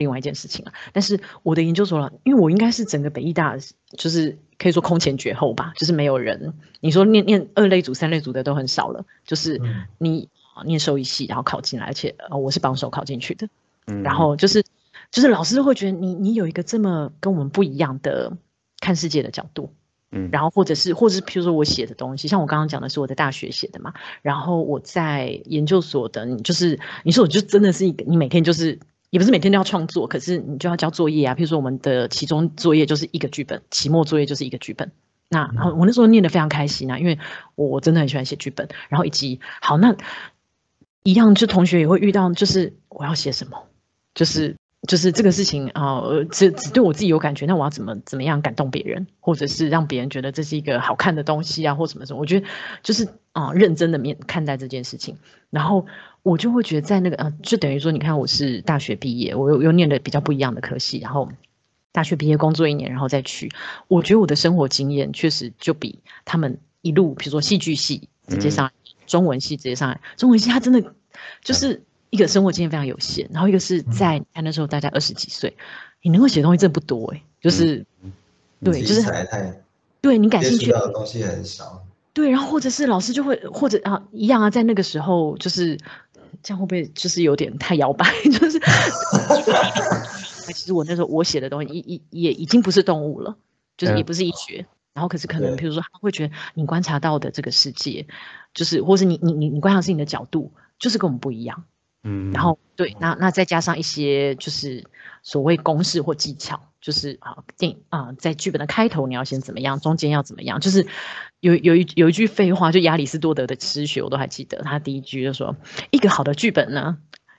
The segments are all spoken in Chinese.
另外一件事情了，但是我的研究所了，因为我应该是整个北艺大，就是可以说空前绝后吧，就是没有人，你说念念二类组、三类组的都很少了，就是你念兽医系，然后考进来，而且呃我是榜首考进去的，然后就是就是老师会觉得你你有一个这么跟我们不一样的看世界的角度，嗯，然后或者是或者是譬如说我写的东西，像我刚刚讲的是我在大学写的嘛，然后我在研究所的，你就是你说我就真的是一个，你每天就是。也不是每天都要创作，可是你就要交作业啊。譬如说，我们的期中作业就是一个剧本，期末作业就是一个剧本。那我那时候念得非常开心啊，因为我真的很喜欢写剧本。然后以及好，那一样，就同学也会遇到，就是我要写什么，就是就是这个事情啊，只只对我自己有感觉，那我要怎么怎么样感动别人，或者是让别人觉得这是一个好看的东西啊，或什么什么？我觉得就是啊，认真的面看待这件事情，然后。我就会觉得在那个呃，就等于说，你看我是大学毕业，我又又念的比较不一样的科系，然后大学毕业工作一年，然后再去，我觉得我的生活经验确实就比他们一路，比如说戏剧系直接上，中文系直接上来，中文系他真的就是一个生活经验非常有限，然后一个是在那时候大概二十几岁，你能够写东西真的不多哎，就是对，就是太对你感兴趣的东西很少，对，然后或者是老师就会或者啊一样啊，在那个时候就是。这样会不会就是有点太摇摆？就是，其实我那时候我写的东西，也也已经不是动物了，就是也不是医学。然后可是可能，比如说他会觉得你观察到的这个世界，就是或是你你你你观察是你的角度，就是跟我们不一样。嗯，然后对，那那再加上一些就是所谓公式或技巧，就是啊电啊在剧本的开头你要先怎么样，中间要怎么样，就是有有一有一句废话，就亚里士多德的诗学我都还记得，他第一句就说一个好的剧本呢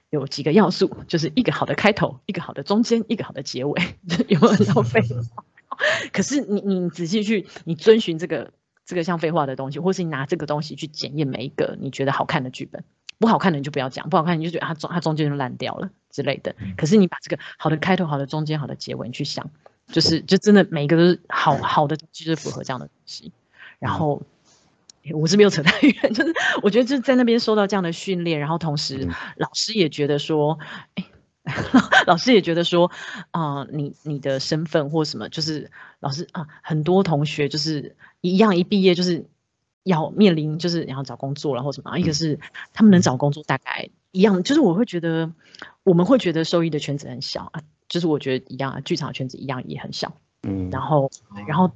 有几个要素，就是一个好的开头，一个好的中间，一个好的结尾，有没有废话？可是你你仔细去你遵循这个这个像废话的东西，或是你拿这个东西去检验每一个你觉得好看的剧本。不好看的你就不要讲，不好看你就觉得它中它中间就烂掉了之类的。可是你把这个好的开头、好的中间、好的结尾你去想，就是就真的每一个都是好好的，就是符合这样的东西。然后我是没有扯太远，就是我觉得就是在那边受到这样的训练，然后同时老师也觉得说，哎，老师也觉得说，啊，你你的身份或什么，就是老师啊，很多同学就是一样一毕业就是。要面临就是然后找工作然后什么，一个是他们能找工作大概一样，就是我会觉得我们会觉得收益的圈子很小啊，就是我觉得一样啊，剧场圈子一样也很小，嗯，然后然后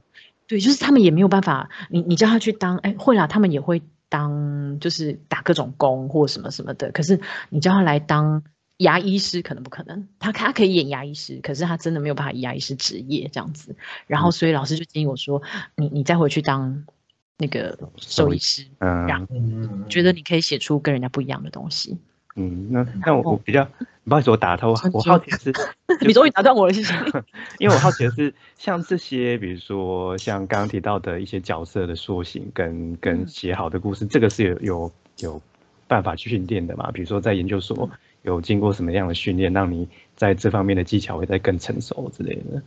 对，就是他们也没有办法，你你叫他去当哎会啦，他们也会当就是打各种工或什么什么的，可是你叫他来当牙医师可能不可能，他他可以演牙医师，可是他真的没有办法以牙医师职业这样子，然后所以老师就建议我说，你你再回去当。那个兽医师，嗯，然后觉得你可以写出跟人家不一样的东西。嗯，那那我我比较不好意思，我打断，我好奇的是，你终于打断我了，谢谢。因为我好奇的是，像这些，比如说像刚刚提到的一些角色的塑形，跟跟写好的故事，这个是有有有办法去训练的嘛？比如说在研究所有经过什么样的训练，让你在这方面的技巧会再更成熟之类的？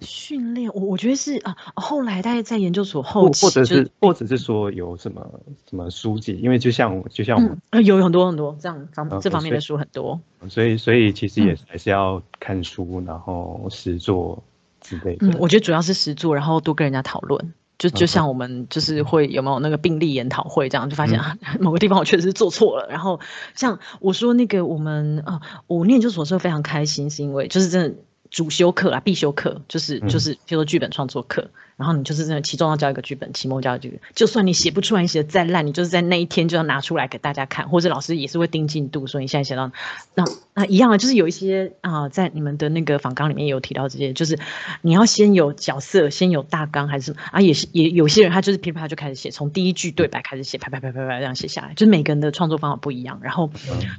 训练我我觉得是啊，后来大概在研究所后期，或者是或者是说有什么什么书籍，因为就像就像我呃有很多很多这样方这方面的书很多，所以所以其实也还是要看书，然后实做之类的。嗯，我觉得主要是实做，然后多跟人家讨论，就就像我们就是会有没有那个病例研讨会这样，就发现啊某个地方我确实是做错了，然后像我说那个我们啊，我念研究所时候非常开心，是因为就是真的。主修课啊，必修课就是就是，譬如说剧本创作课，然后你就是在期中要交一个剧本，期末交一个，就算你写不出来，你写的再烂，你就是在那一天就要拿出来给大家看，或者老师也是会盯进度，说你现在写到那那一样啊，就是有一些啊，在你们的那个访纲里面也有提到这些，就是你要先有角色，先有大纲，还是啊，也是也有些人他就是噼里啪就开始写，从第一句对白开始写，啪啪啪啪啪这样写下来，就是每个人的创作方法不一样。然后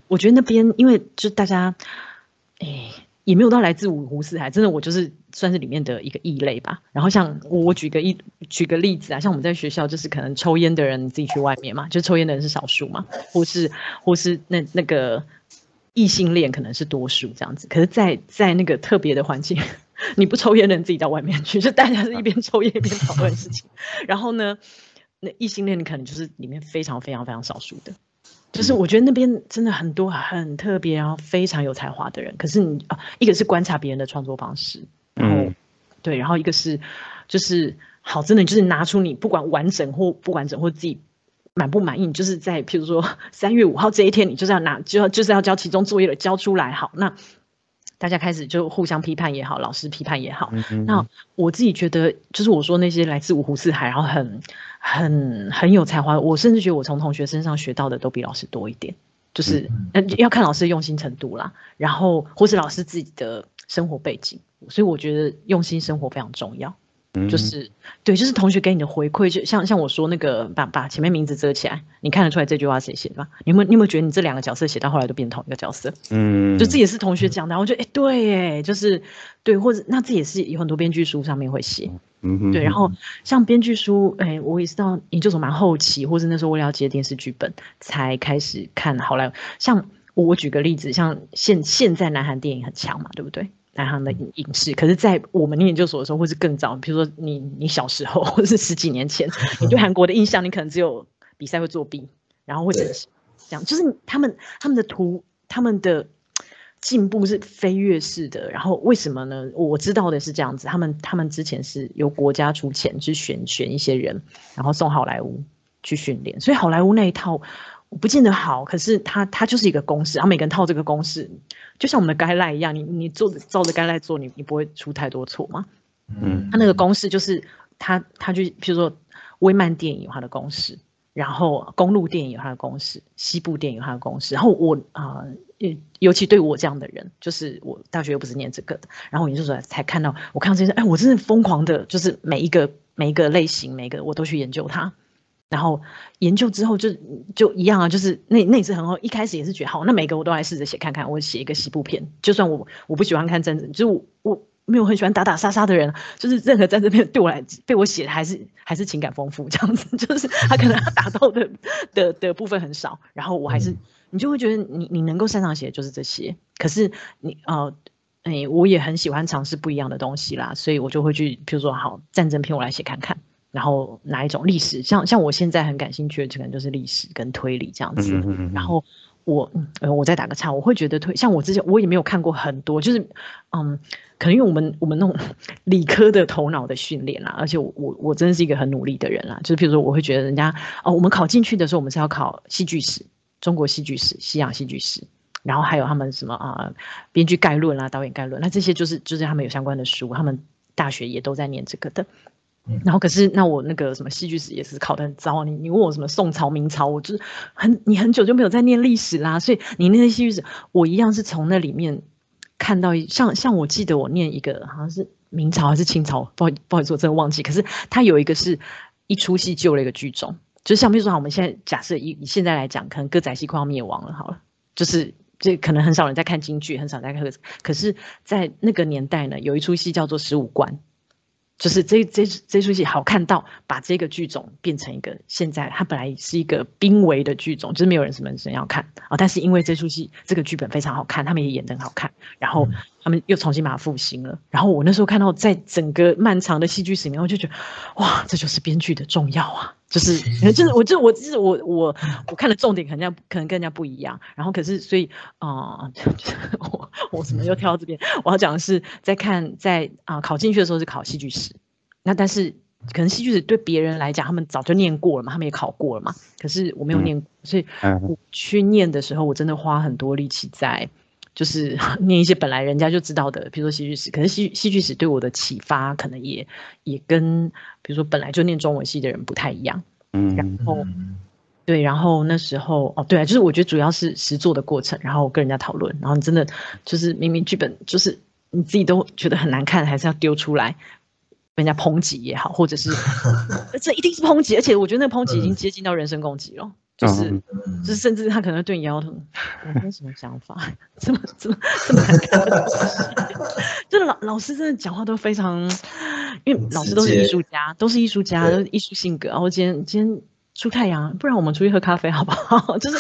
我觉得那边因为就大家，哎。也没有到来自五湖四海，真的我就是算是里面的一个异类吧。然后像我我举个一举个例子啊，像我们在学校就是可能抽烟的人自己去外面嘛，就抽烟的人是少数嘛，或是或是那那个异性恋可能是多数这样子。可是，在在那个特别的环境，你不抽烟的人自己到外面去，就大家是一边抽烟一边讨论事情。然后呢，那异性恋可能就是里面非常非常非常少数的，就是我觉得那边真的很多很特别，然后非常有才华的人。可是你啊，一个是观察别人的创作方式，然后对，然后一个是就是好，真的就是拿出你不管完整或不完整或自己。满不满意？就是在譬如说三月五号这一天，你就是要拿，就要就是要交期中作业了，交出来。好，那大家开始就互相批判也好，老师批判也好。那我自己觉得，就是我说那些来自五湖四海，然后很很很有才华，我甚至觉得我从同学身上学到的都比老师多一点。就是要看老师的用心程度啦，然后或是老师自己的生活背景，所以我觉得用心生活非常重要。就是对，就是同学给你的回馈，就像像我说那个，把把前面名字遮起来，你看得出来这句话谁写的吗？你有没有你有没有觉得你这两个角色写到后来都变同一个角色？嗯，就这也是同学讲的，我觉得哎对哎，就是对，或者那这也是有很多编剧书上面会写，嗯对，然后像编剧书，哎，我也是到研究所蛮后期，或是那时候我了解电视剧本才开始看好莱坞。像我举个例子，像现现在南韩电影很强嘛，对不对？南航的影视，可是，在我们念研究所的时候，或是更早，比如说你你小时候，或者是十几年前，你对韩国的印象，你可能只有比赛会作弊，然后或者是这样，就是他们他们的图，他们的进步是飞跃式的。然后为什么呢？我知道的是这样子，他们他们之前是由国家出钱去选选一些人，然后送好莱坞去训练，所以好莱坞那一套。不见得好，可是它它就是一个公式，然后每个人套这个公式，就像我们的该赖一样，你你做照着该赖做，你你不会出太多错嘛。嗯，他那个公式就是他他就比如说微漫电影有它的公式，然后公路电影有它的公式，西部电影有它的公式，然后我啊，尤其对我这样的人，就是我大学又不是念这个的，然后我研究所才看到，我看到这些，哎，我真的疯狂的，就是每一个每一个类型，每个我都去研究它。然后研究之后就就一样啊，就是那那也是很好，一开始也是觉得好，那每个我都来试着写看看。我写一个西部片，就算我我不喜欢看战争，就是我我没有很喜欢打打杀杀的人，就是任何战争片对我来被我写的还是还是情感丰富这样子，就是他可能他打到的的的部分很少，然后我还是你就会觉得你你能够擅长写的就是这些，可是你呃哎我也很喜欢尝试不一样的东西啦，所以我就会去比如说好战争片我来写看看。然后哪一种历史，像像我现在很感兴趣的，可能就是历史跟推理这样子。然后我，呃，我再打个岔，我会觉得推，像我之前我也没有看过很多，就是，嗯，可能因为我们我们那种 理科的头脑的训练啦，而且我我我真的是一个很努力的人啦，就是比如说我会觉得人家哦，我们考进去的时候，我们是要考戏剧史、中国戏剧史、西洋戏剧史，然后还有他们什么啊，编剧概论啊、导演概论，那这些就是就是他们有相关的书，他们大学也都在念这个的。然后可是那我那个什么戏剧史也是考得很糟，你你问我什么宋朝明朝，我就是很你很久就没有在念历史啦，所以你那些戏剧史我一样是从那里面看到一像像我记得我念一个好像是明朝还是清朝，不好不好意思我真的忘记，可是他有一个是一出戏救了一个剧种，就像比如说我们现在假设以以现在来讲，可能歌仔戏快要灭亡了，好了，就是这可能很少人在看京剧，很少在看，可是在那个年代呢，有一出戏叫做十五关。就是这这这出戏好看到把这个剧种变成一个现在它本来是一个濒危的剧种，就是没有人什么人要看啊。但是因为这出戏这个剧本非常好看，他们也演得很好看，然后他们又重新把它复兴了。然后我那时候看到在整个漫长的戏剧史里面，我就觉得哇，这就是编剧的重要啊！就是就是我就我就是我我我看的重点可能可能跟人家不一样。然后可是所以啊，我我怎么又跳到这边？我要讲的是在看在啊考进去的时候是考戏剧史。那但是可能戏剧史对别人来讲，他们早就念过了嘛，他们也考过了嘛。可是我没有念，所以我去念的时候，我真的花很多力气在，就是 念一些本来人家就知道的，比如说戏剧史。可是戏戏剧史对我的启发，可能也也跟比如说本来就念中文系的人不太一样。嗯，然后对，然后那时候哦，对啊，就是我觉得主要是实作的过程，然后跟人家讨论，然后你真的就是明明剧本就是你自己都觉得很难看，还是要丢出来。人家抨击也好，或者是 这一定是抨击，而且我觉得那个抨击已经接近到人身攻击了，就是就是甚至他可能对你摇头，你有什么想法？这么这么这么难看的东西，就老老师真的讲话都非常，因为老师都是艺术家，都是艺术家，都是艺术性格。然后今天今天出太阳，不然我们出去喝咖啡好不好？就是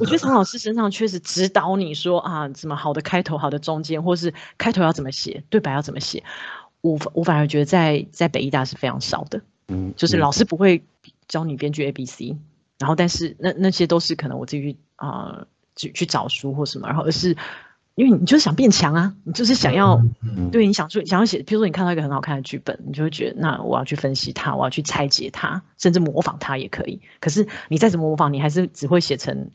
我觉得从老师身上确实指导你说啊，什么好的开头、好的中间，或是开头要怎么写，对白要怎么写。我我反而觉得在在北艺大是非常少的，嗯，就是老师不会教你编剧 A B C，然后但是那那些都是可能我自己去啊去去找书或什么，然后而是。因为你就是想变强啊，你就是想要，对，你想说想要写，比如说你看到一个很好看的剧本，你就会觉得那我要去分析它，我要去拆解它，甚至模仿它也可以。可是你再怎么模仿，你还是只会写成，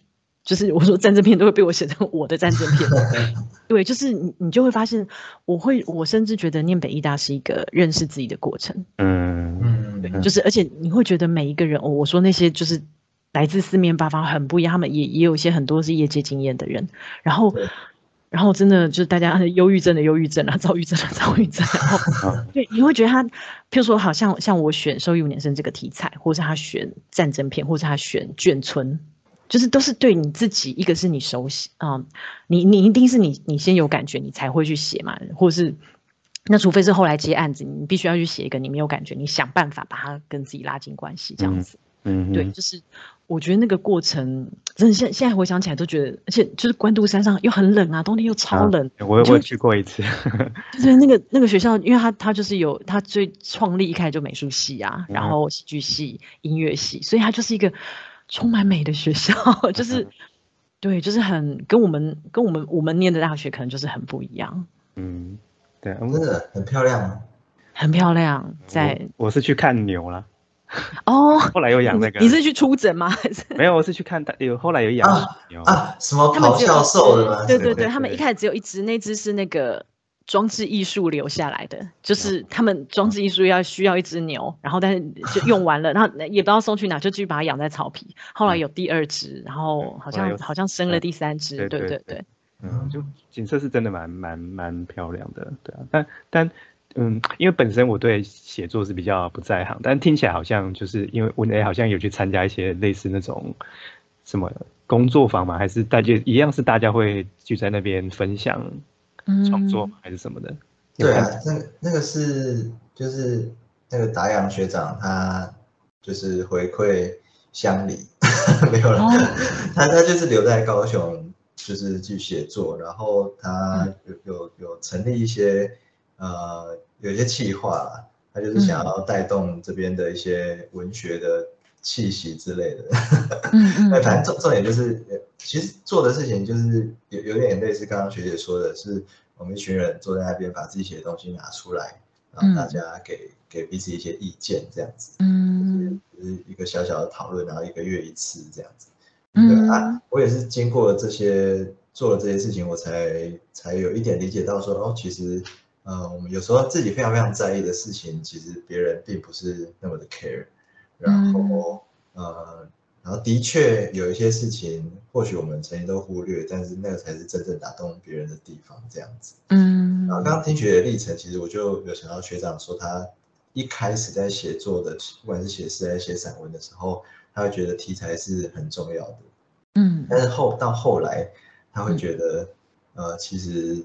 就是我说战争片都会被我写成我的战争片。对，就是你你就会发现，我会我甚至觉得念北艺大是一个认识自己的过程。嗯嗯，对，就是而且你会觉得每一个人，我说那些就是来自四面八方很不一样，他们也也有一些很多是业界经验的人，然后。然后真的就是大家忧郁症的忧郁症啊，躁郁症的躁郁症。然后 对，你会觉得他，譬如说，好像像我选《收益五年生》这个题材，或者他选战争片，或者他选眷村，就是都是对你自己，一个是你熟悉啊，你你一定是你你先有感觉，你才会去写嘛，或者是那除非是后来接案子，你必须要去写一个你没有感觉，你想办法把它跟自己拉近关系这样子。嗯，对，就是我觉得那个过程，真的现现在回想起来都觉得，而且就是关渡山上又很冷啊，冬天又超冷。我我去过一次，就是那个那个学校，因为他他就是有他最创立一开始就美术系啊，然后戏剧系、音乐系，所以他就是一个充满美的学校，就是对，就是很跟我们跟我们我们念的大学可能就是很不一样。嗯，对，真的很漂亮，很漂亮。在我是去看牛了。哦，后来又养那个，你是去出诊吗？还是没有？我是去看他有后来有养牛啊？什么咆哮兽的吗？对对对，他们一开始只有一只，那只是那个装置艺术留下来的，就是他们装置艺术要需要一只牛，然后但是就用完了，然后也不知道送去哪，就继续把它养在草皮。后来有第二只，然后好像好像生了第三只，对对对，嗯，就景色是真的蛮蛮蛮漂亮的，对啊，但但。嗯，因为本身我对写作是比较不在行，但听起来好像就是因为文 A 好像有去参加一些类似那种什么工作坊嘛，还是大家一样是大家会聚在那边分享创作还是什么的？对啊，那那个是就是那个达阳学长他就是回馈乡里 没有了，他他就是留在高雄就是去写作，然后他有有有成立一些。呃，有一些企划啦，他就是想要带动这边的一些文学的气息之类的。嗯嗯。那反正重重点就是，其实做的事情就是有有点类似刚刚学姐说的，是我们一群人坐在那边把自己写的东西拿出来，然后大家给给彼此一些意见，这样子。嗯。就是一个小小的讨论，然后一个月一次这样子。嗯。啊，我也是经过这些做了这些事情，我才才有一点理解到说，哦，其实。呃，我们有时候自己非常非常在意的事情，其实别人并不是那么的 care。然后，呃，然后的确有一些事情，或许我们曾经都忽略，但是那个才是真正打动别人的地方，这样子。嗯。然后刚刚听学的历程，其实我就有想到学长说，他一开始在写作的，不管是写诗还是写散文的时候，他会觉得题材是很重要的。嗯。但是后到后来，他会觉得，呃，其实，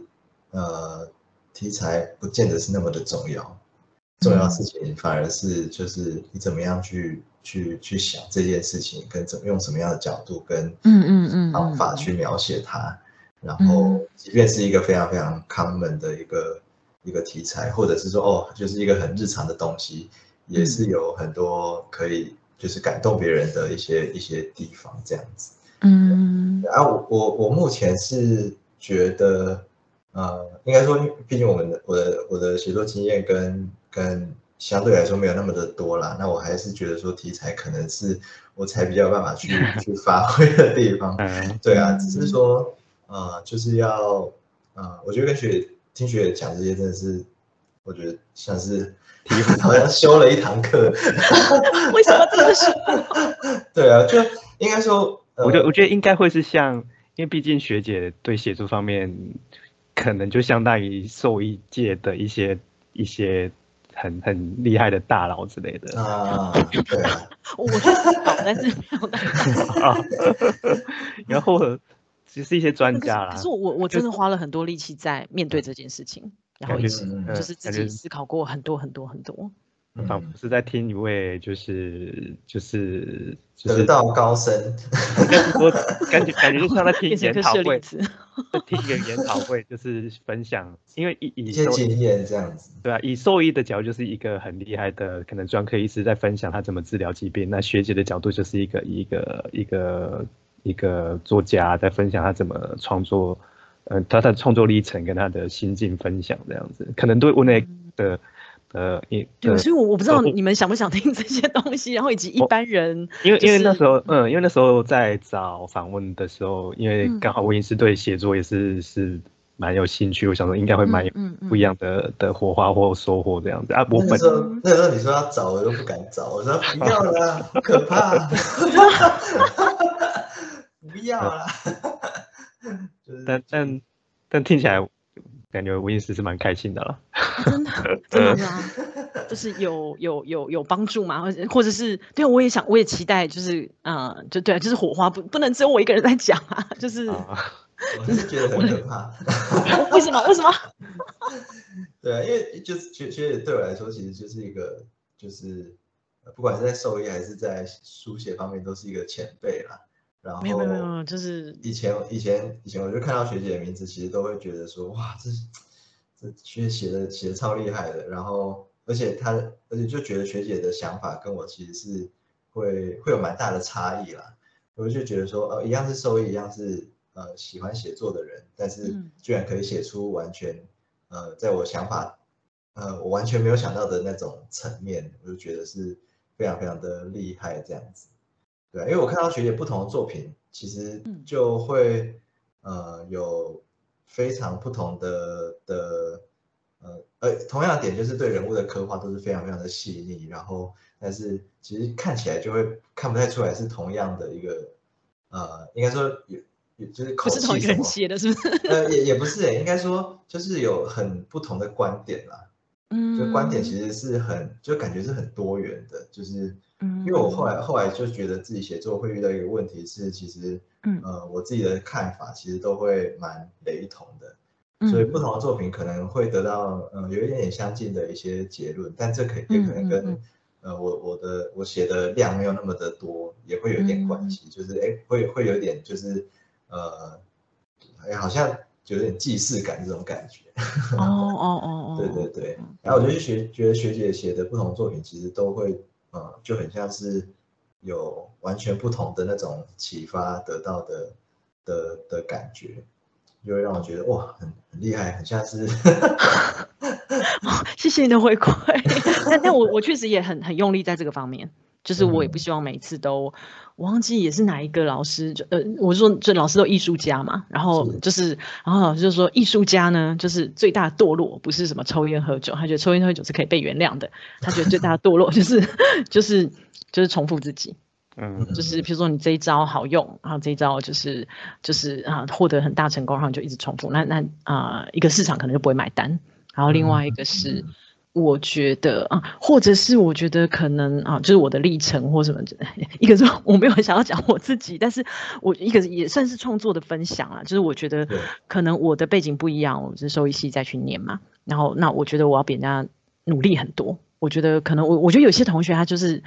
呃。题材不见得是那么的重要，重要事情反而是就是你怎么样去去去想这件事情，跟怎么用什么样的角度跟嗯嗯嗯方法去描写它，然后即便是一个非常非常 common 的一个一个题材，或者是说哦就是一个很日常的东西，也是有很多可以就是感动别人的一些一些地方这样子。嗯，啊我我我目前是觉得。呃，应该说，毕竟我们的我的我的写作经验跟跟相对来说没有那么的多啦，那我还是觉得说题材可能是我才比较有办法去 去发挥的地方。对啊，只是说呃，就是要呃，我觉得跟学听学姐讲这些真的是，我觉得像是 好像修了一堂课。为什么这么说？对啊，就应该说，我觉得我觉得应该会是像，因为毕竟学姐对写作方面。可能就相当于兽医界的一些一些很很厉害的大佬之类的啊，对 我是好，但是啊，然后其实一些专家啦。可是我我真的花了很多力气在面对这件事情，然后一直就是自己思考过很多很多很多。仿佛是在听一位就是就是就是得道高僧，我感觉感觉就像在听一研讨会，听一个研讨会，就是分享，因为以以一些经验这样子。对啊，以兽医的角度就是一个很厉害的可能专科医师在分享他怎么治疗疾病，那学姐的角度就是一个一个一个一个作家在分享他怎么创作，嗯、他的创作历程跟他的心境分享这样子，可能对屋内的呃一对，所以我我不知道呃你们想不想听这些东西，然后以及一般人，因为因为那时候，嗯，因为那时候在找访问的时候，因为嗯刚好我也是对写作也是是蛮有兴趣，我想说应该会蛮不一样的的火花或收获这样子啊。我本那时候，那时候你说要找，我又不敢找。我说不要啦，好 可怕，不要啦。就是但但但听起来感觉温医师是蛮开心的了。真的 真的吗？就是有有有有帮助吗？或者或者是对，我也想，我也期待，就是呃，就对啊，就是火花不不能只有我一个人在讲啊，就是、啊，我是觉得很可怕。为什么为什么？对啊，因为就是觉觉得对我来说，其实就是一个就是呃不管是在兽医还是在书写方面，都是一个前辈啦。然后没有没有没有，就是以前以前以前我就看到学姐的名字，其实都会觉得说哇，这这学姐写的写的超厉害的。然后而且她而且就觉得学姐的想法跟我其实是会会有蛮大的差异啦。我就觉得说，呃，一样是兽医，一样是呃喜欢写作的人，但是嗯居然可以写出完全呃在我想法呃我完全没有想到的那种层面，我就觉得是非常非常的厉害这样子。对啊，因为我看到学姐不同的作品，其实嗯就会呃有非常不同的的呃呃同样的点，就是对人物的刻画都是非常非常的细腻，然后但是其实看起来就会看不太出来是同样的一个呃，应该说有有就是口不是同一个人气什么，写的，是不是？呃也也不是诶，应该说就是有很不同的观点啦，嗯，就观点其实是很就感觉是很多元的，就是。嗯，因为我后来后来就觉得自己写作会遇到一个问题是，其实嗯。呃我自己的看法其实都会蛮雷同的，嗯所以不同的作品可能会得到呃有一点点相近的一些结论，但这可也可能跟嗯嗯嗯。呃我我的我写的量没有那么的多，也会有一点关系，就是哎会会有一点就是呃哎好像有点既视感这种感觉。哦哦哦哦，对对对，然后我就去学，觉得学姐写的不同作品其实都会，呃，就很像是有完全不同的那种启发得到的的的感觉，就会让我觉得哇，很很厉害，很像是 谢谢你的回馈，但但我我确实也很很用力在这个方面，就是我也不嗯。希望每次都，我忘记也是哪一个老师，就呃，我说这老师都艺术家嘛，然后就是，然后老师就说艺术家呢，就是最大的堕落不是什么抽烟喝酒，他觉得抽烟喝酒是可以被原谅的，他觉得最大的堕落 就是就是就是重复自己，嗯。就是比如说你这一招好用，然后这一招就是就是啊获得很大成功，然后就一直重复，那那啊、一个市场可能就不会买单，然后另外一个是。我觉得啊，或者是我觉得可能啊，就是我的历程或什么的，一个是我没有想要讲我自己，但是我一个也算是创作的分享啊，就是我觉得可能我的背景不一样，我是兽医系再去念嘛，然后那我觉得我要比人家努力很多，我觉得可能我我觉得有些同学他就是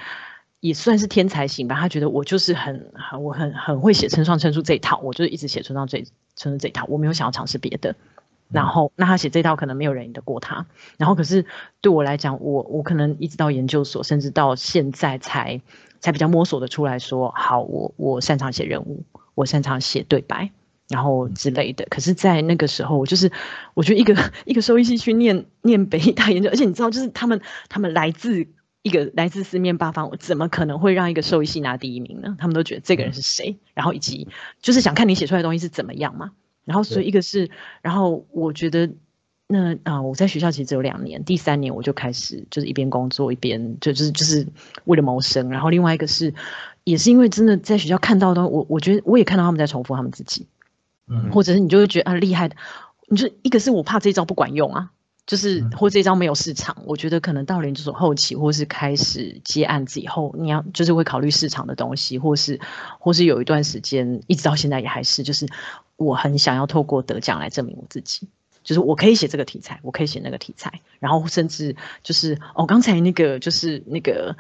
也算是天才型吧，他觉得我就是很很我很很会写陈创陈述这一套，我就是一直写陈创这陈述这一套，我没有想要尝试别的。然后，那他写这套可能没有人赢得过他。然后，可是对我来讲，我我可能一直到研究所，甚至到现在才才比较摸索的出来说，好，我我擅长写人物，我擅长写对白，然后之类的。可是，在那个时候，我就是我觉得一个一个兽医系去念念北医大研究，而且你知道，就是他们他们来自一个来自四面八方，我怎么可能会让一个兽医系拿第一名呢？他们都觉得这个人是谁，然后以及就是想看你写出来的东西是怎么样嘛。然后，所以一个是，然后我觉得那啊、我在学校其实只有两年，第三年我就开始就是一边工作一边就就是就是为了谋生。然后另外一个是，也是因为真的在学校看到的，我我觉得我也看到他们在重复他们自己，嗯或者是你就会觉得啊厉害的，你就一个是我怕这一招不管用啊。就是嗯或这一招没有市场，我觉得可能到研究所后期，或是开始接案子以后，你要就是会考虑市场的东西，或是或是有一段时间，一直到现在也还是，就是我很想要透过得奖来证明我自己。就是我可以写这个题材，我可以写那个题材，然后甚至就是哦，刚才那个就是那个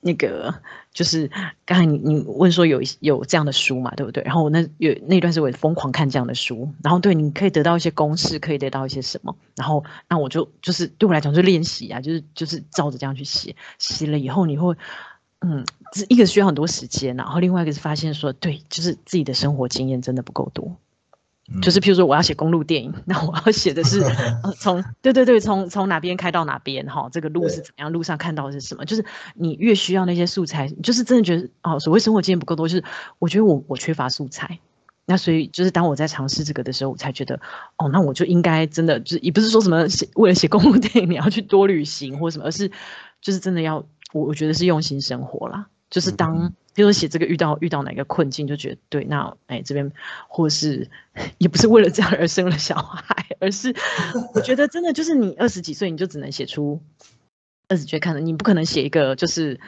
那个就是刚才你你问说有有这样的书嘛，对不对？然后我那有那段时间我疯狂看这样的书，然后对你可以得到一些公式，可以得到一些什么，然后那我就就是对我来讲就练习啊，就是就是照着这样去写，写了以后你会嗯，一个需要很多时间，然后另外一个是发现说，对，就是自己的生活经验真的不够多。就是譬如说，我要写公路电影，那我要写的是 从对对对，从从哪边开到哪边哈，这个路是怎么样，路上看到的是什么？就是你越需要那些素材，就是真的觉得哦，所谓生活经验不够多，就是我觉得我我缺乏素材。那所以就是当我在尝试这个的时候，我才觉得哦，那我就应该真的就是也不是说什么写为了写公路电影你要去多旅行或什么，而是就是真的要我我觉得是用心生活啦。就是当，比如说写这个遇到遇到哪个困境，就觉得对，那哎这边或是也不是为了这样而生了小孩，而是我觉得真的就是你二十几岁你就只能写出二十岁看的，你不可能写一个就是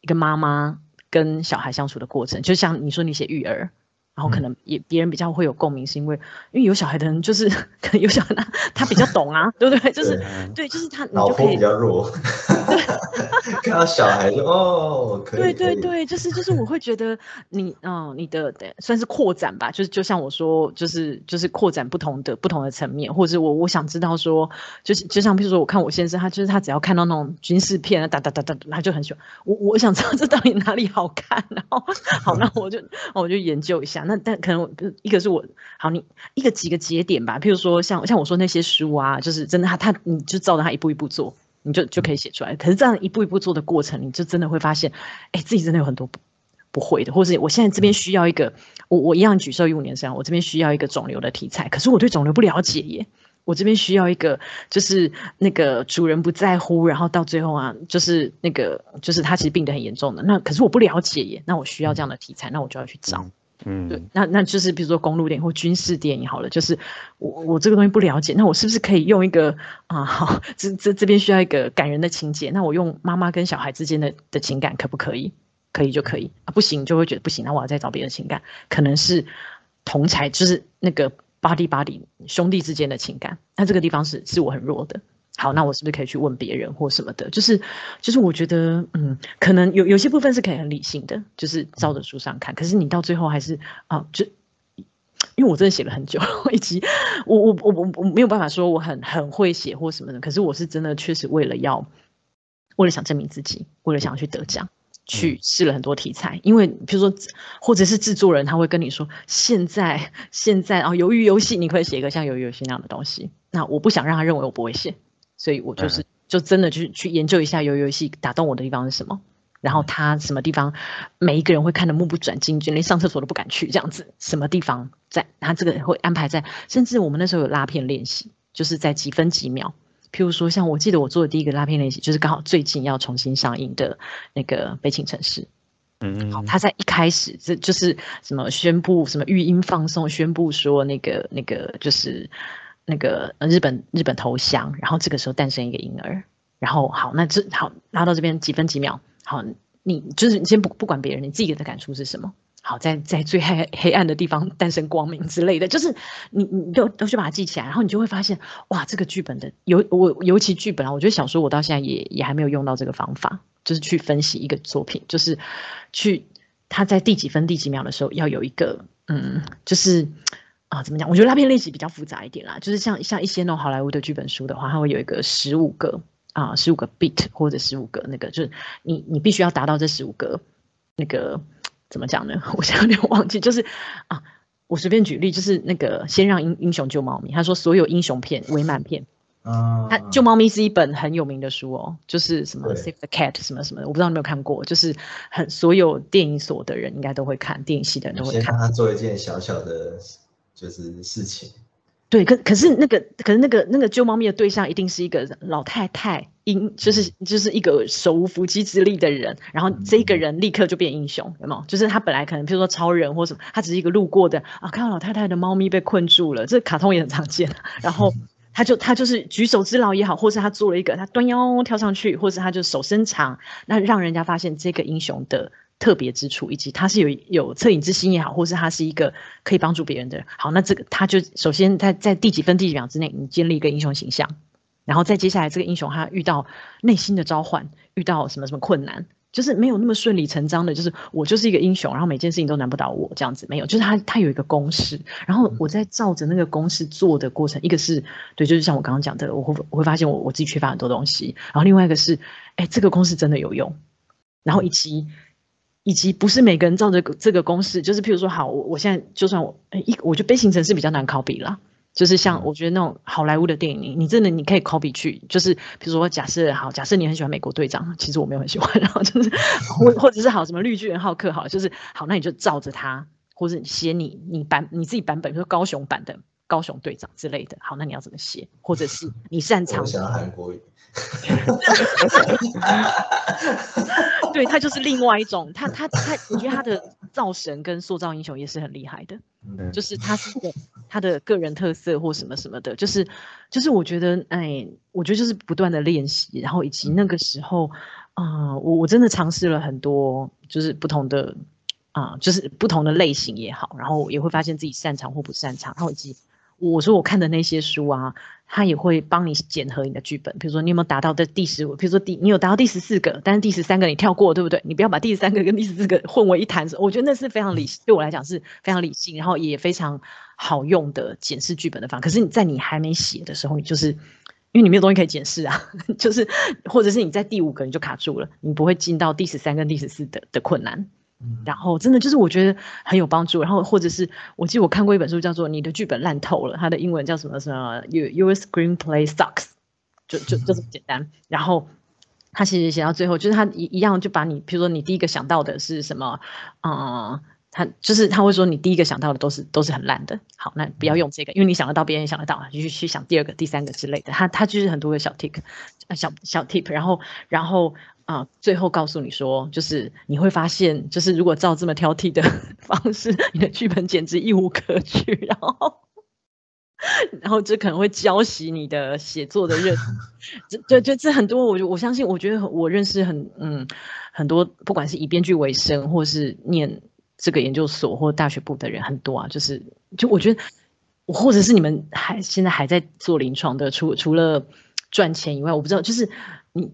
一个妈妈跟小孩相处的过程，就像你说你写育儿。然后可能也别人比较会有共鸣，是因为因为有小孩的人就是可能有小孩他他比较懂啊，对不对？就是对，就是他你就可以比较弱，看到小孩就哦，可以。对对对，就是就是我会觉得你嗯你的算是扩展吧，就是就像我说，就是就是扩展不同的不同的层面，或者我我想知道说，就是就像比如说我看我先生，他就是他只要看到那种军事片啊哒哒哒哒，他就很喜欢。我我想知道这到底哪里好看，然后 好那我就我就研究一下。那但可能一个是我好，你一个几个节点吧，譬如说像像我说那些书啊，就是真的他他你就照着他一步一步做，你就就可以写出来。可是这样一步一步做的过程，你就真的会发现，哎，自己真的有很多不不会的，或者我现在这边需要一个，我我一样举寿一五年生，我这边需要一个肿瘤的题材，可是我对肿瘤不了解耶，我这边需要一个就是那个主人不在乎，然后到最后啊，就是那个就是他其实病得很严重的，那可是我不了解耶，那我需要这样的题材，那我就要去找。嗯，嗯，那那就是比如说公路电影或军事电影好了，就是我我这个东西不了解，那我是不是可以用一个啊好，这这这边需要一个感人的情节，那我用妈妈跟小孩之间的的情感可不可以？可以就可以啊，不行就会觉得不行，那我要再找别的情感，可能是同才，就是那个 body body 兄弟之间的情感，那这个地方是是我很弱的。好，那我是不是可以去问别人或什么的？就是，就是我觉得，嗯，可能有有些部分是可以很理性的，就是照着书上看。可是你到最后还是啊，就因为我真的写了很久，以及我我我我我没有办法说我很很会写或什么的。可是我是真的确实为了要，为了想证明自己，为了想要去得奖，去试了很多题材。因为比如说，或者是制作人他会跟你说，现在现在啊，鱿鱼游戏你可以写一个像鱿鱼游戏那样的东西。那我不想让他认为我不会写。所以我就是就真的去去研究一下游游戏打动我的地方是什么，然后他什么地方每一个人会看得目不转睛，就连上厕所都不敢去这样子。什么地方在他这个会安排在，甚至我们那时候有拉片练习，就是在几分几秒。譬如说，像我记得我做的第一个拉片练习，就是刚好最近要重新上映的那个《悲情城市》。嗯嗯。好，他在一开始这就是什么宣布什么语音放送，宣布说那个那个就是。那个日本日本投降，然后这个时候诞生一个婴儿，然后好，那这好拉到这边几分几秒，好，你就是你先不不管别人，你自己的感触是什么？好，在在最黑黑暗的地方诞生光明之类的，就是你你都都去把它记起来，然后你就会发现，哇，这个剧本的尤我尤其剧本啊，我觉得小说我到现在也也还没有用到这个方法，就是去分析一个作品，就是去他在第几分第几秒的时候要有一个嗯，就是。啊，怎么讲？我觉得拉片练习比较复杂一点啦，就是像像一些那种好莱坞的剧本书的话，它会有一个十五个啊，十五个 beat 或者十五个那个，就是你你必须要达到这十五个那个怎么讲呢？我现在有点忘记，就是啊，我随便举例，就是那个先让英英雄救猫咪，他说所有英雄片伪满片，嗯，他救猫咪是一本很有名的书哦，就是什么 Save the Cat 什么什么的，我不知道你有没有看过，就是很所有电影所的人应该都会看，电影系的人都会看。先让他做一件小小的。就是事情，对，可可是那个，可是那个那个救猫咪的对象一定是一个老太太，英就是就是一个手无缚鸡之力的人，然后这个人立刻就变英雄，有没有？就是他本来可能比如说超人或什么，他只是一个路过的啊，看到老太太的猫咪被困住了，这卡通也很常见，然后他就他就是举手之劳也好，或是他做了一个他端腰跳上去，或是他就手伸长，那让人家发现这个英雄的。特别之处，以及他是有有恻隐之心也好，或是他是一个可以帮助别人的人。好，那这个他就首先在在第几分第几秒之内，你建立一个英雄形象，然后再接下来这个英雄他遇到内心的召唤，遇到什么什么困难。就是没有那么顺理成章的，就是我就是一个英雄，然后每件事情都难不倒我这样子，没有，就是他他有一个公式，然后我在照着那个公式做的过程，一个是对，就是像我刚刚讲的，我会我会发现我我自己缺乏很多东西，然后另外一个是，哎，这个公式真的有用，然后以及以及不是每个人照着这个公式，就是譬如说，好，我我现在就算我一，我觉得悲情城市比较难考比了。就是像我觉得那种好莱坞的电影，你你真的你可以 copy 去，就是比如说假设好，假设你很喜欢美国队长，其实我没有很喜欢，然后就是或或者是好什么绿巨人浩克，好就是好，那你就照着他，或者写你你版你自己版本，比如说高雄版的高雄队长之类的，好，那你要怎么写？或者是你擅长？我想韩国语。对他就是另外一种，他他他，我觉得他的造神跟塑造英雄也是很厉害的，就是他是个他的个人特色或什么什么的，就是就是我觉得哎，我觉得就是不断的练习，然后以及那个时候啊，我我真的尝试了很多，就是不同的啊，就是不同的类型也好，然后也会发现自己擅长或不擅长，然后以及。我说我看的那些书啊，他也会帮你检核你的剧本。比如说你有没有达到的第十五，比如说第你有达到第十四个，但是第十三个你跳过，对不对？你不要把第十三个跟第十四个混为一谈。我觉得那是非常理，对我来讲是非常理性，然后也非常好用的检视剧本的方法。可是你在你还没写的时候，你就是因为你没有东西可以检视啊，就是或者是你在第五个你就卡住了，你不会进到第十三跟第十四的的困难。然后真的就是我觉得很有帮助，然后或者是我记得我看过一本书叫做《你的剧本烂透了》，它的英文叫什么什么 “your your screenplay sucks”，就就就这么简单。然后他其实写到最后，就是他一一样就把你，比如说你第一个想到的是什么，嗯。他就是他会说你第一个想到的都是都是很烂的，好，那不要用这个，因为你想得到，别人也想得到，就去去想第二个、第三个之类的。他他就是很多个小 tip，小小 tip，然后然后啊，最后告诉你说，就是你会发现，就是如果照这么挑剔的 方式，你的剧本简直一无可取，然后然后这可能会浇熄你的写作的热。这对对，这很多，我我相信，我觉得我认识很嗯很多，不管是以编剧为生，或是念。这个研究所或大学部的人很多啊，就是就我觉得，或者是你们还现在还在做临床的，除除了赚钱以外，我不知道，就是你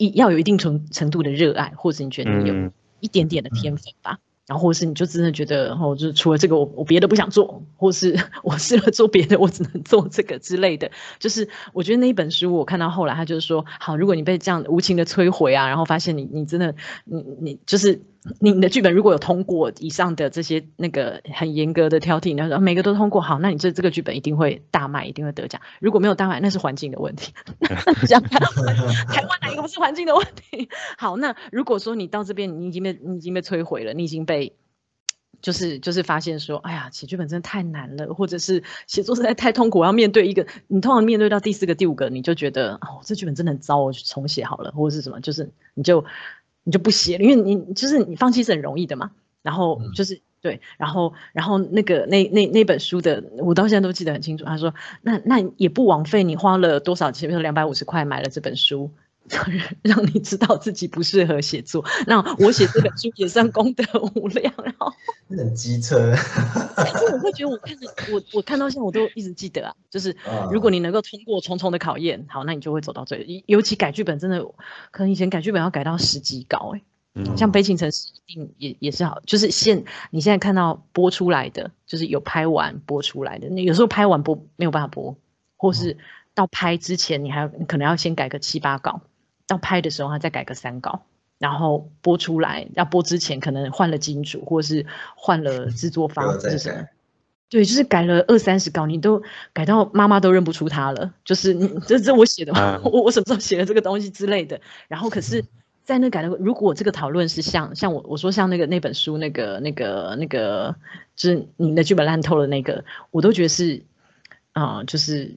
一要有一定程程度的热爱，或者你觉得你有一点点的天分吧。然后，或是你就真的觉得，然后就是除了这个，我我别的不想做，或是我试了做别的，我只能做这个之类的。就是我觉得那一本书，我看到后来，他就是说，好，如果你被这样无情的摧毁啊，然后发现你你真的，你你就是你的剧本如果有通过以上的这些那个很严格的挑剔，然后每个都通过，好，那你这这个剧本一定会大卖，一定会得奖。如果没有大卖，那是环境的问题。这样 台湾哪一个不是环境的问题？好，那如果说你到这边，你已经被你已经被摧毁了，你已经被。就是就是发现说，哎呀，写剧本真的太难了，或者是写作实在太痛苦，要面对一个，你通常面对到第四个、第五个，你就觉得哦，这剧本真的很糟，我去重写好了，或者是什么，就是你就你就不写了，因为你就是你放弃是很容易的嘛。然后就是对，然后然后那个那那那本书的，我到现在都记得很清楚。他说，那那也不枉费你花了多少钱，比如说两百五十块买了这本书。让你知道自己不适合写作，那我写这本书也算功德无量。然后 很机车，但是我会觉得我看着我我看到现在我都一直记得啊，就是如果你能够通过重重的考验，好，那你就会走到最。尤其改剧本真的，可能以前改剧本要改到十级稿哎，像悲情城市一定也也是好，就是现你现在看到播出来的，就是有拍完播出来的，那有时候拍完播没有办法播，或是到拍之前你还要可能要先改个七八稿。要拍的时候，他再改个三稿，然后播出来。要播之前，可能换了金主，或者是换了制作方，是什么？对，就是改了二三十稿，你都改到妈妈都认不出他了。就是你这这我写的吗？我我什么时候写的这个东西之类的？然后可是，在那改的，如果这个讨论是像像我我说像那个那本书那个那个那个，就是你的剧本烂透了那个，我都觉得是啊，就是。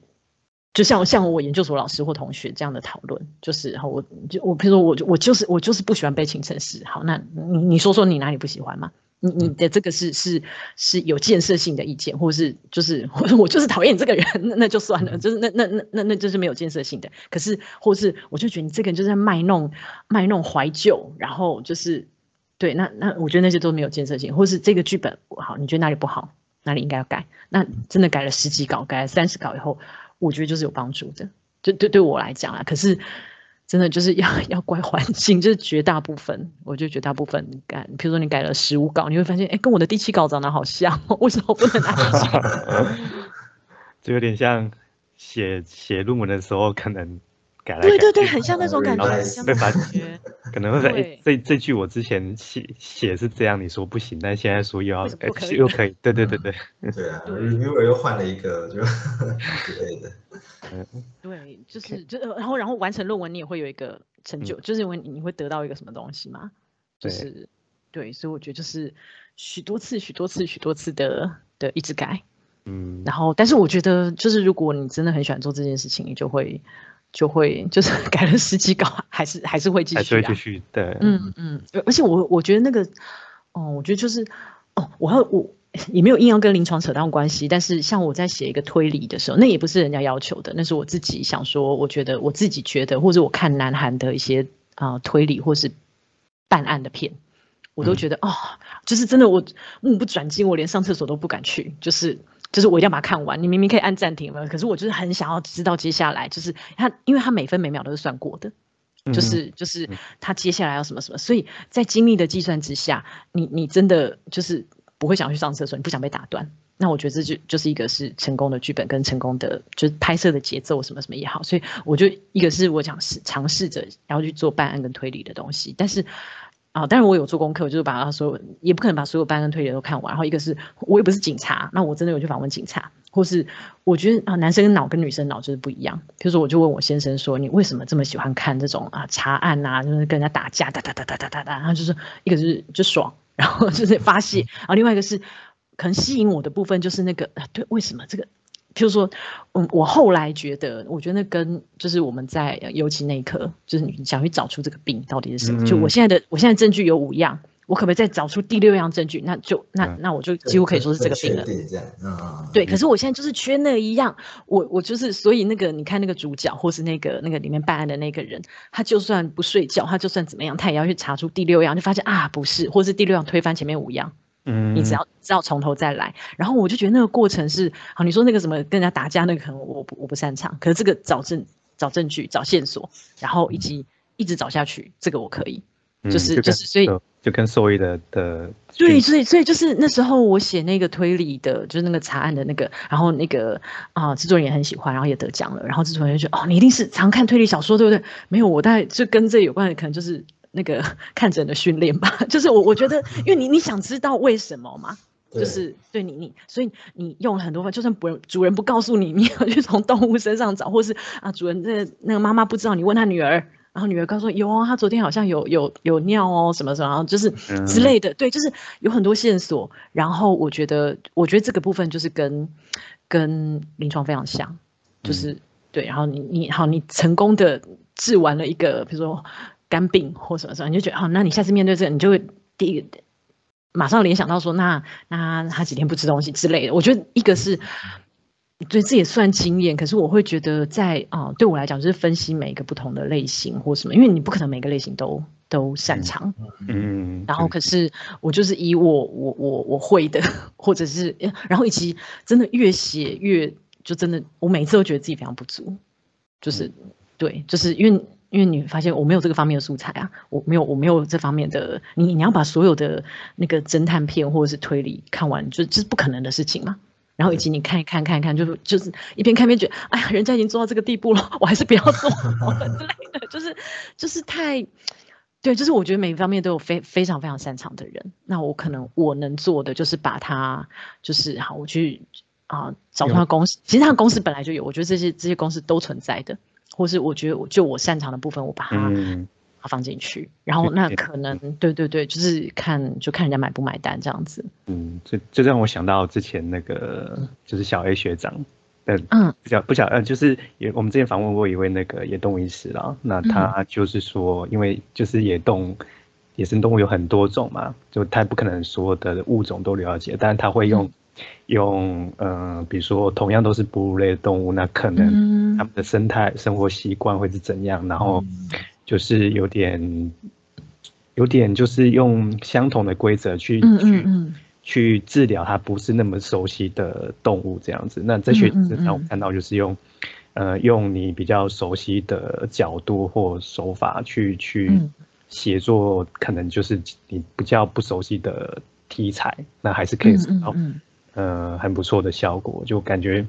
就像像我研究所老师或同学这样的讨论，就是好，我就我比如说我我就是我就是不喜欢悲情城市。好，那你你说说你哪里不喜欢嘛？你你的这个是是是有建设性的意见，或是就是或者我就是讨厌这个人，那那就算了，就是那那那那那就是没有建设性的。可是或是我就觉得你这个人就是在卖弄卖弄怀旧，然后就是对，那那我觉得那些都没有建设性，或是这个剧本好，你觉得哪里不好，哪里应该要改，那真的改了十几稿，改了三十稿以后，我觉得就是有帮助的，就对对我来讲啊，可是真的就是要 要怪环境，就是绝大部分，我觉得绝大部分改，比如说你改了十五稿，你会发现，哎，跟我的第七稿长得好像，为什么不能拿第七稿？就有点像写写论文的时候，可能。对对对，很像那种感觉，被发觉，可能会说，这这句我之前写写是这样，你说不行，但现在说又要又可以，对对对对。对 啊，reviewer 又换了一个就 之类的。对，就是就然后然后完成论文，你也会有一个成就，就是因为你会得到一个什么东西嘛？就是对，所以我觉得就是许多次、许多次、许多次的的一直改，嗯，然后但是我觉得就是如果你真的很喜欢做这件事情，你就会。就会就是 改了十几稿，还是还是会继续，还是会继续对，嗯嗯，而且我我觉得那个，哦，我觉得就是哦，我要我也没有硬要跟临床扯上关系，但是像我在写一个推理的时候，那也不是人家要求的，那是我自己想说，我觉得我自己觉得，或者我看南韩的一些啊推理或是办案的片，我都觉得哦，就是真的我目不转睛，我连上厕所都不敢去，就是。就是我一定要把它看完。你明明可以按暂停了，可是我就是很想要知道接下来，就是他，因为他每分每秒都是算过的，就是就是他接下来要什么什么，所以在精密的计算之下，你你真的就是不会想去上厕所，你不想被打断。那我觉得这就就是一个是成功的剧本跟成功的就是拍摄的节奏什么什么也好，所以我就一个是我想试尝试着然后去做办案跟推理的东西，但是。啊，当然我有做功课，就是把他所有，也不可能把所有办案推理都看完。然后一个是我也不是警察，那我真的有去访问警察，或是我觉得啊，男生脑跟女生脑就是不一样。比如说，我就问我先生说，你为什么这么喜欢看这种啊查案啊，就是跟人家打架，哒哒哒哒哒哒哒，然后就是一个是就爽，然后就是发泄，然后另外一个是可能吸引我的部分就是那个啊对，为什么这个？譬如说，嗯，我后来觉得，我觉得跟就是我们在尤其那一刻，就是你想去找出这个病到底是什么。就我现在的，我现在证据有五样，我可不可以再找出第六样证据？那就那那我就几乎可以说是这个病了。对。可是我现在就是缺那一样，我我就是所以那个你看那个主角或是那个那个里面办案的那个人，他就算不睡觉，他就算怎么样，他也要去查出第六样，就发现啊不是，或是第六样推翻前面五样。嗯，你只要只要从头再来，然后我就觉得那个过程是好。你说那个什么跟人家打架，那个可能我不我不擅长，可是这个找证找证据找线索，然后以及一直找下去，这个我可以。就是就是所以就跟兽医的的对，所以所以就是那时候我写那个推理的，就是那个查案的那个，然后那个啊制作人也很喜欢，然后也得奖了，然后制作人就说哦，你一定是常看推理小说对不对？没有，我大概就跟这有关的，可能就是。那个 看诊的训练吧，就是我我觉得，因为你你想知道为什么嘛，就是对你你，所以你用了很多方，就算不主人不告诉你，你要去从动物身上找，或是啊主人那那个妈妈不知道，你问他女儿，然后女儿告诉有啊，她昨天好像有有有尿哦什么什么，然后就是之类的，对，就是有很多线索，然后我觉得我觉得这个部分就是跟跟临床非常像，就是对，然后你你好，你成功的治完了一个，比如说。肝病或什么什么，你就觉得哦，那你下次面对这个，你就会第一个马上联想到说，那那他几天不吃东西之类的。我觉得一个是对这也算经验，可是我会觉得在啊，对我来讲就是分析每一个不同的类型或什么，因为你不可能每个类型都都擅长。嗯，然后可是我就是以我我我我会的，或者是然后以及真的越写越就真的，我每次都觉得自己非常不足，就是对，就是因为。因为你发现我没有这个方面的素材啊，我没有我没有这方面的，你你要把所有的那个侦探片或者是推理看完，就这是不可能的事情嘛。然后以及你看一看看一看，就是就是一边看边觉得，哎呀，人家已经做到这个地步了，我还是不要做之类的，就是就是太对，就是我觉得每一方面都有非非常非常擅长的人，那我可能我能做的就是把他就是好，我去啊找他公司，其实他的公司本来就有，我觉得这些这些公司都存在的。或是我觉得，我就我擅长的部分，我把它放进去，然后那可能对对对，就是看就看人家买不买单这样子。嗯，这这让我想到之前那个就是小 A 学长，嗯，不晓不晓呃，就是也我们之前访问过一位那个野动物医师啦，那他就是说，因为就是野动野生动物有很多种嘛，就他不可能所有的物种都了解，但是他会用。用呃，比如说同样都是哺乳类的动物，那可能它们的生态生活习惯会是怎样？然后就是有点有点就是用相同的规则去嗯嗯去嗯。去治疗它不是那么熟悉的动物这样子。那在学嗯嗯身上，我嗯。看到就是用，呃，用你比较熟悉的角度或手法去去嗯。写作，可能就是你比较不熟悉的题材，那还是可以嗯收到嗯嗯呃很不错的效果，就感觉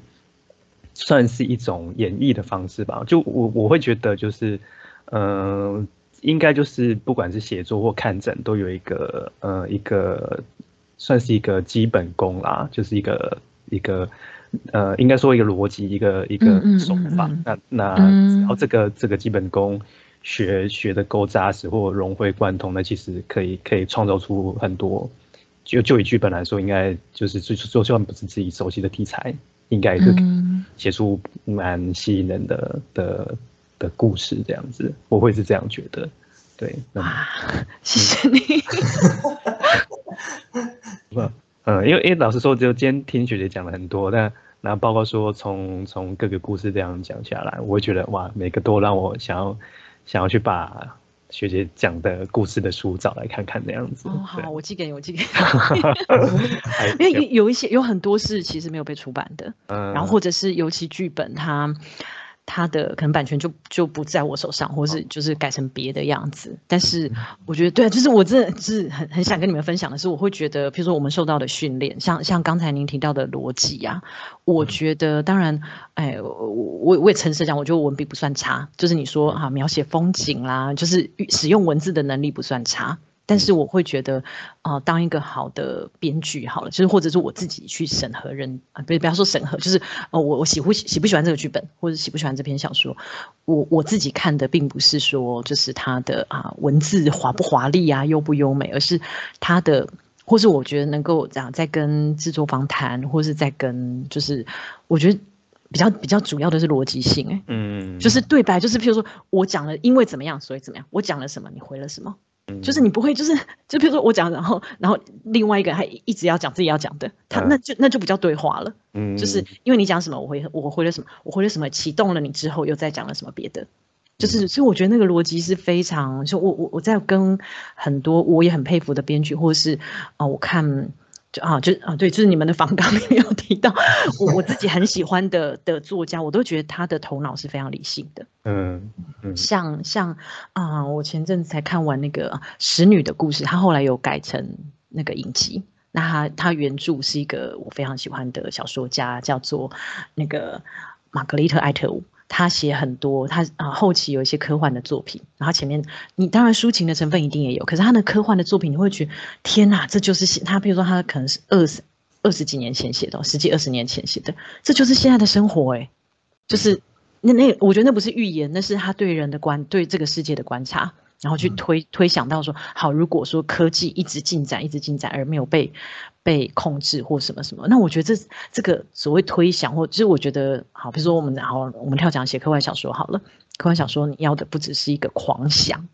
算是一种演绎的方式吧。就我我会觉得就是，呃，应该就是不管是写作或看诊，都有一个呃一个算是一个基本功啦，就是一个一个呃应该说一个逻辑，一个一个手法。嗯那那嗯只要这个这个基本功。学学的够扎实或融会贯通，那其实可以可以创造出很多就就以剧本来说，应该就是就就算不是自己熟悉的题材，应该也是嗯写出蛮吸引人的的的故事这样子，我会是这样觉得。对，那么啊，谢谢你。不，嗯，因为因为老实说，就今天听学姐讲了很多，但那包括说从从各个故事这样讲下来，我会觉得哇，每个都让我想要想要去把学姐讲的故事的书找来看看那样子。哦，好，我寄给你，我寄给你。因为有有一些有很多是其实没有被出版的，嗯，然后或者是尤其剧本它它的可能版权就就不在我手上，或是就是改成别的样子。但是我觉得对啊，就是我真的是很很想跟你们分享的是，我会觉得，譬如说我们受到的训练，像像刚才您提到的逻辑啊，我觉得当然，哎，我我我也诚实地讲，我觉得文笔不算差，就是你说啊描写风景啦，就是使用文字的能力不算差。但是我会觉得，啊、当一个好的编剧好了，就是或者是我自己去审核人啊，不不要说审核，就是呃，我我喜不喜不喜欢这个剧本，或者喜不喜欢这篇小说，我我自己看的并不是说就是它的啊文字华不华丽啊，优不优美，而是它的，或是我觉得能够这样在跟制作方谈，或是在跟就是我觉得比较比较主要的是逻辑性、欸，嗯，就是对白，就是譬如说我讲了因为怎么样，所以怎么样，我讲了什么，你回了什么。嗯。就是你不会，就是就比如说我讲，然后然后另外一个还一直要讲自己要讲的，他嗯。那就那就不叫对话了，嗯。就是因为你讲什么，我回我回了什么，我回了什么，启动了你之后又再讲了什么别的，嗯就是所以我觉得那个逻辑是非常，就我我我在跟很多我也很佩服的编剧，或者是啊、我看。就啊，就啊，对，就是你们的访纲里面有提到，我我自己很喜欢的的作家，我都觉得他的头脑是非常理性的。嗯嗯像像啊、我前阵子才看完那个《使女的故事》，他后来有改成那个影集。那他他原著是一个我非常喜欢的小说家，叫做那个玛格丽特·艾特伍。他写很多，他啊后期有一些科幻的作品，然后前面你当然抒情的成分一定也有，可是他的科幻的作品你会觉得天哪，这就是写他，比如说他可能是二十二十几年前写的哦，十几二十年前写的，这就是现在的生活哎、就是那那我觉得那不是预言，那是他对人的观对这个世界的观察，然后去推推想到说，好，如果说科技一直进展，一直进展而没有被被控制或什么什么，那我觉得这这个所谓推想，或就是我觉得好，比如说我们好，我们跳讲写科幻小说好了，科幻小说你要的不只是一个狂想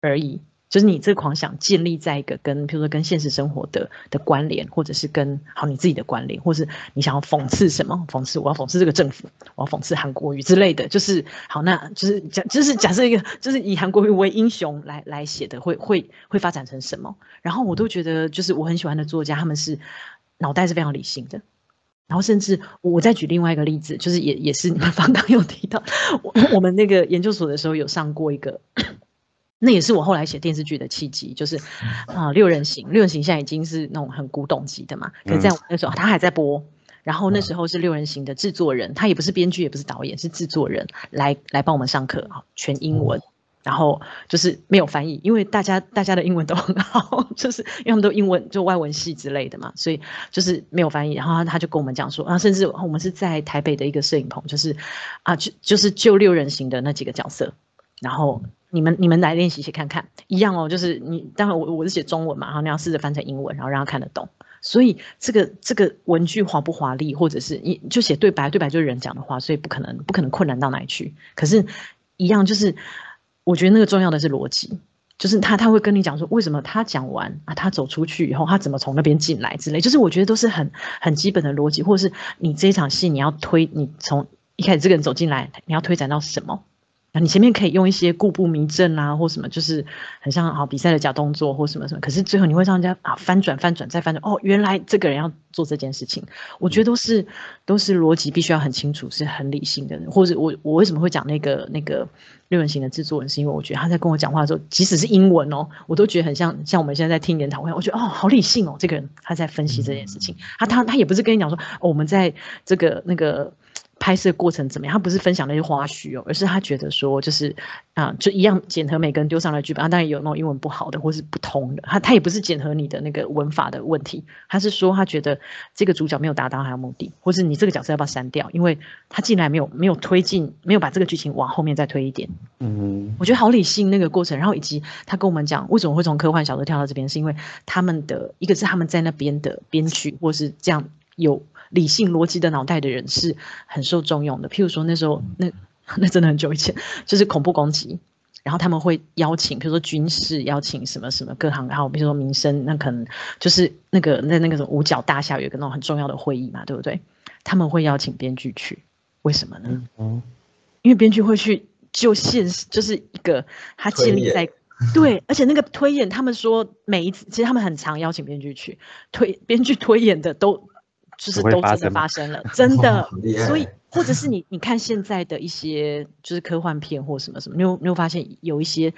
而已。就是你这个狂想建立在一个跟，譬如说跟现实生活的的关联，或者是跟好你自己的关联，或是你想要讽刺什么？讽刺我要讽刺这个政府，我要讽刺韩国瑜之类的。就是好，那就是假就是假设一个就是以韩国瑜为英雄来来写的，会会会发展成什么？然后我都觉得，就是我很喜欢的作家，他们是脑袋是非常理性的。然后甚至我再举另外一个例子，就是也也是你们 刚刚有提到，我我们那个研究所的时候有上过一个。那也是我后来写电视剧的契机，就是啊、六人行，六人行现在已经是那种很古董级的嘛，可是在我那时候他还在播，然后那时候是六人行的制作人，他也不是编剧，也不是导演，是制作人来来帮我们上课，全英文。然后就是没有翻译，因为大家大家的英文都很好，就是因为他们都英文就外文系之类的嘛，所以就是没有翻译。然后他就跟我们讲说啊，甚至我们是在台北的一个摄影棚，就是啊，就就是就六人行的那几个角色，然后你们你们来练习写看看，一样哦，就是你当然我我是写中文嘛，然后你要试着翻成英文，然后让他看得懂。所以这个这个文句华不华丽，或者是你就写对白，对白就是人讲的话，所以不可能不可能困难到哪里去。可是，一样就是我觉得那个重要的是逻辑，就是他他会跟你讲说为什么他讲完啊，他走出去以后他怎么从那边进来之类，就是我觉得都是很很基本的逻辑，或者是你这一场戏你要推你从一开始这个人走进来，你要推展到什么。你前面可以用一些故步迷阵啊，或什么，就是很像好比赛的假动作或什么什么。可是最后你会让人家啊翻转、翻转再翻转。哦，原来这个人要做这件事情，我觉得都是都是逻辑必须要很清楚，是很理性的人。或者我我为什么会讲那个那个六人行的制作人，是因为我觉得他在跟我讲话的时候，即使是英文哦，我都觉得很像像我们现在在听研讨会，我觉得哦好理性哦，这个人他在分析这件事情。他他他也不是跟你讲说，我们在这个那个。拍摄过程怎么样？他不是分享那些花絮哦，而是他觉得说，就是啊，就一样检核每个人丢上来剧本，当然有那种英文不好的或是不通的，他他也不是检核你的那个文法的问题，他是说他觉得这个主角没有达到他的目的，或是你这个角色要不要删掉？因为他进来没有没有推进，没有把这个剧情往后面再推一点。嗯，我觉得好理性那个过程，然后以及他跟我们讲为什么会从科幻小说跳到这边，是因为他们的一个是他们在那边的编剧，或是这样有。理性逻辑的脑袋的人是很受重用的。譬如说那时候，那 那真的很久以前，就是恐怖攻击，然后他们会邀请，比如说军事邀请什么什么各行，然后比如说民生，那可能就是那个在那个什么五角大厦有一个那种很重要的会议嘛，对不对？他们会邀请编剧去，为什么呢？嗯，因为编剧会去就现实，就是一个他建立在 对，而且那个推演，他们说每一次，其实他们很常邀请编剧去推，编剧推演的都。就是都真的发生了，真的，所以 或者是你你看现在的一些就是科幻片或什么什么，你有你有发现有一些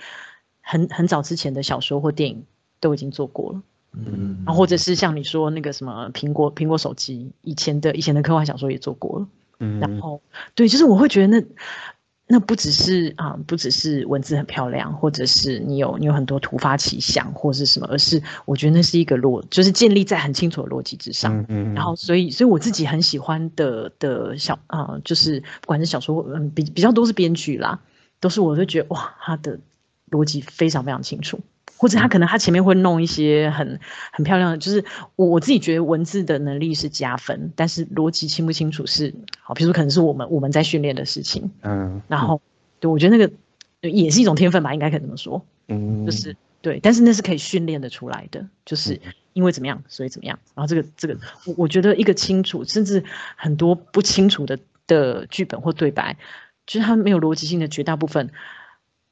很很早之前的小说或电影都已经做过了，嗯，然后或者是像你说那个什么苹果苹果手机以前的以前的科幻小说也做过了，嗯，然后对，就是我会觉得那。那不只是啊，不只是文字很漂亮，或者是你有你有很多突发奇想或是什么，而是我觉得那是一个逻，就是建立在很清楚的逻辑之上。嗯嗯然后，所以，所以我自己很喜欢的的小啊，就是不管是小说，嗯，比比较多是编剧啦，都是我都觉得哇，他的逻辑非常非常清楚。或者他可能他前面会弄一些很很漂亮的，就是我我自己觉得文字的能力是加分，但是逻辑清不清楚是好，比如说可能是我们我们在训练的事情，嗯，然后对我觉得那个也是一种天分吧，应该可以这么说，嗯，就。是对，但是那是可以训练的出来的，就是因为怎么样，所以怎么样，然后这个这个我我觉得一个清楚，甚至很多不清楚的的剧本或对白，就是它没有逻辑性的绝大部分。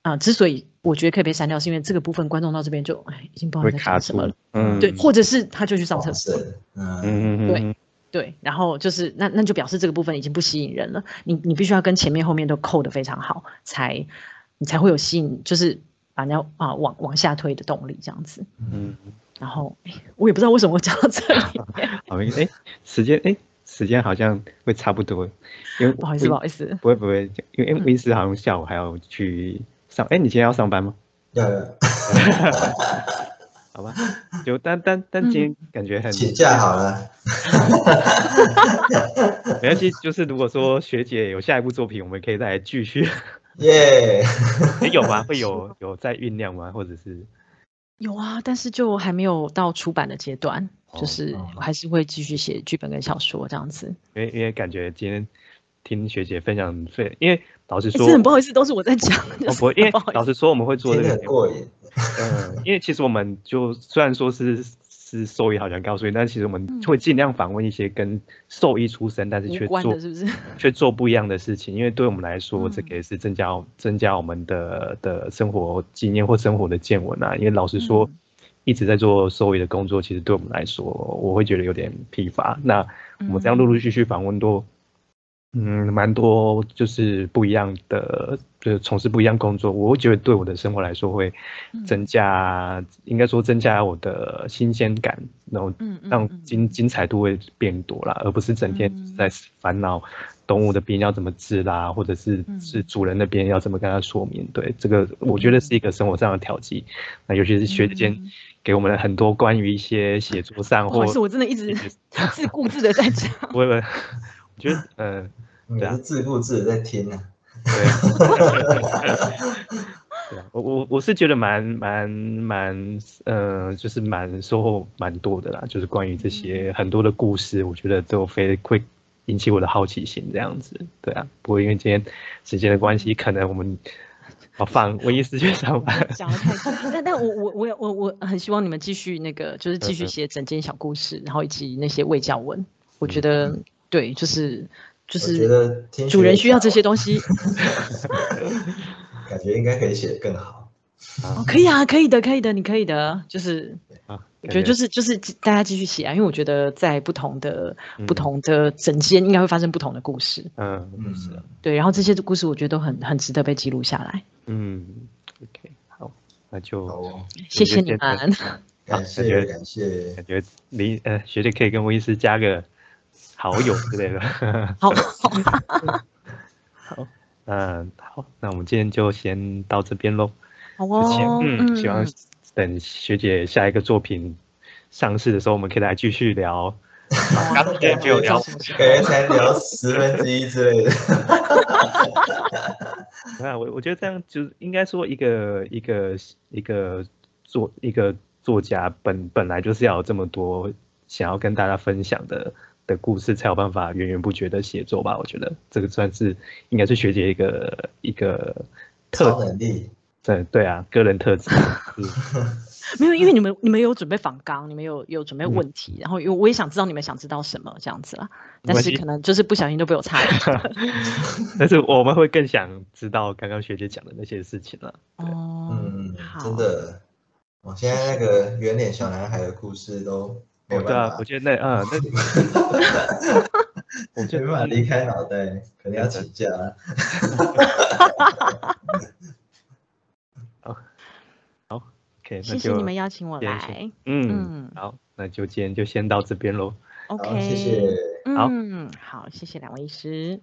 啊，之所以我觉得可以被删掉，是因为这个部分观众到这边就哎，已经不知道在讲什么了。嗯，对，或者是他就去上厕所。嗯嗯嗯，对对，然后就是那那就表示这个部分已经不吸引人了。你你必须要跟前面后面都扣的非常好，才你才会有吸引，就是把人家啊往往下推的动力这样子。嗯，然后我也不知道为什么会讲到这里。好，哎，时间哎，时间好像会差不多，因为不好意思不好意思，不会不会，因为威斯好像下午还要去。上哎，你今天要上班吗？要。好吧，就但但但今天感觉很请假好了。没关系，就是如果说学姐有下一部作品，我们可以再来继续。耶，有吗？会有有在酝酿吗？或者是？有啊，但是就还没有到出版的阶段，就是我还是会继续写剧本跟小说这样子。因为因为感觉今天听学姐分享，对，因为。老实说，很不好意思，都是我在讲。哦 不，因为老实说，我们会做这个过瘾。嗯，因为其实我们就虽然说是是兽医，好像告诉你，但其实我们会尽量访问一些跟兽医出身，但是却做是不是？却做不一样的事情，因为对我们来说，这个也是增加增加我们的的生活经验或生活的见闻啊。因为老实说，一直在做兽医的工作，其实对我们来说，我会觉得有点疲乏。那我们这样陆陆续续访问多。嗯，蛮多就是不一样的，就是从事不一样工作，我会觉得对我的生活来说会增加，应该说增加我的新鲜感，然后让精精彩度会变多啦，而不是整天在烦恼动物的病要怎么治啦，或者是是主人那边要怎么跟他说明。对这个，我觉得是一个生活上的调剂。那尤其是学姐给我们很多关于一些写作上，或是我真的一直自顾自的在讲，不我觉得嗯。你是自顾自的在听呢，对啊，我我我是觉得蛮蛮蛮，呃，就是蛮收获蛮多的啦，就是关于这些很多的故事，我觉得都非会引起我的好奇心这样子，对啊。不过因为今天时间的关系，可能我们要放文艺时间上班。讲的太多，但但我我我我我很希望你们继续那个，就是继续写整件小故事，然后以及那些未教文，我觉得对，就是。就是得主人需要这些东西。感觉应该可以写得更好。哦，可以啊，可以的，可以的，你可以的，就是啊，我觉得就是就是大家继续写啊，因为我觉得在不同的不嗯同的整间应该会发生不同的故事，嗯嗯，是啊对，然后这些故事我觉得都很很值得被记录下来。嗯，OK，好，那就哦，谢谢你们，感感谢觉感谢，感觉林呃学姐可以跟威斯加个好友 之类的。好，好，嗯，好，那我们今天就先到这边喽。好之前哦，嗯，希望嗯，等学姐下一个作品上市的时候，我们可以来继续聊。刚才没有聊感觉才聊十分之一之类的。那我我觉得这样就是应该说一个一个一个作一个作家本本来就是要有这么多想要跟大家分享的的故事，才有办法源源不绝的写作吧。我觉得这个算是应该是学姐一个一个特能力，对对啊，个人特质。嗯没有，因为你们你们有准备访纲，你们有有准备嗯问题，然后因为我也想知道你们想知道什么这样子啦，但是可能就是不小心都被我插了。但是我们会更想知道刚刚学姐讲的那些事情了。哦，嗯，好，真的，我现在那个圆脸小男孩的故事都对啊我，觉得 那嗯，那我觉得没办法离开脑袋，可能要请假。好，好 OK，那谢谢就你们邀请我来。嗯嗯好，那就今天就先到这边喽。OK，谢谢。好嗯，好，谢谢两位医师。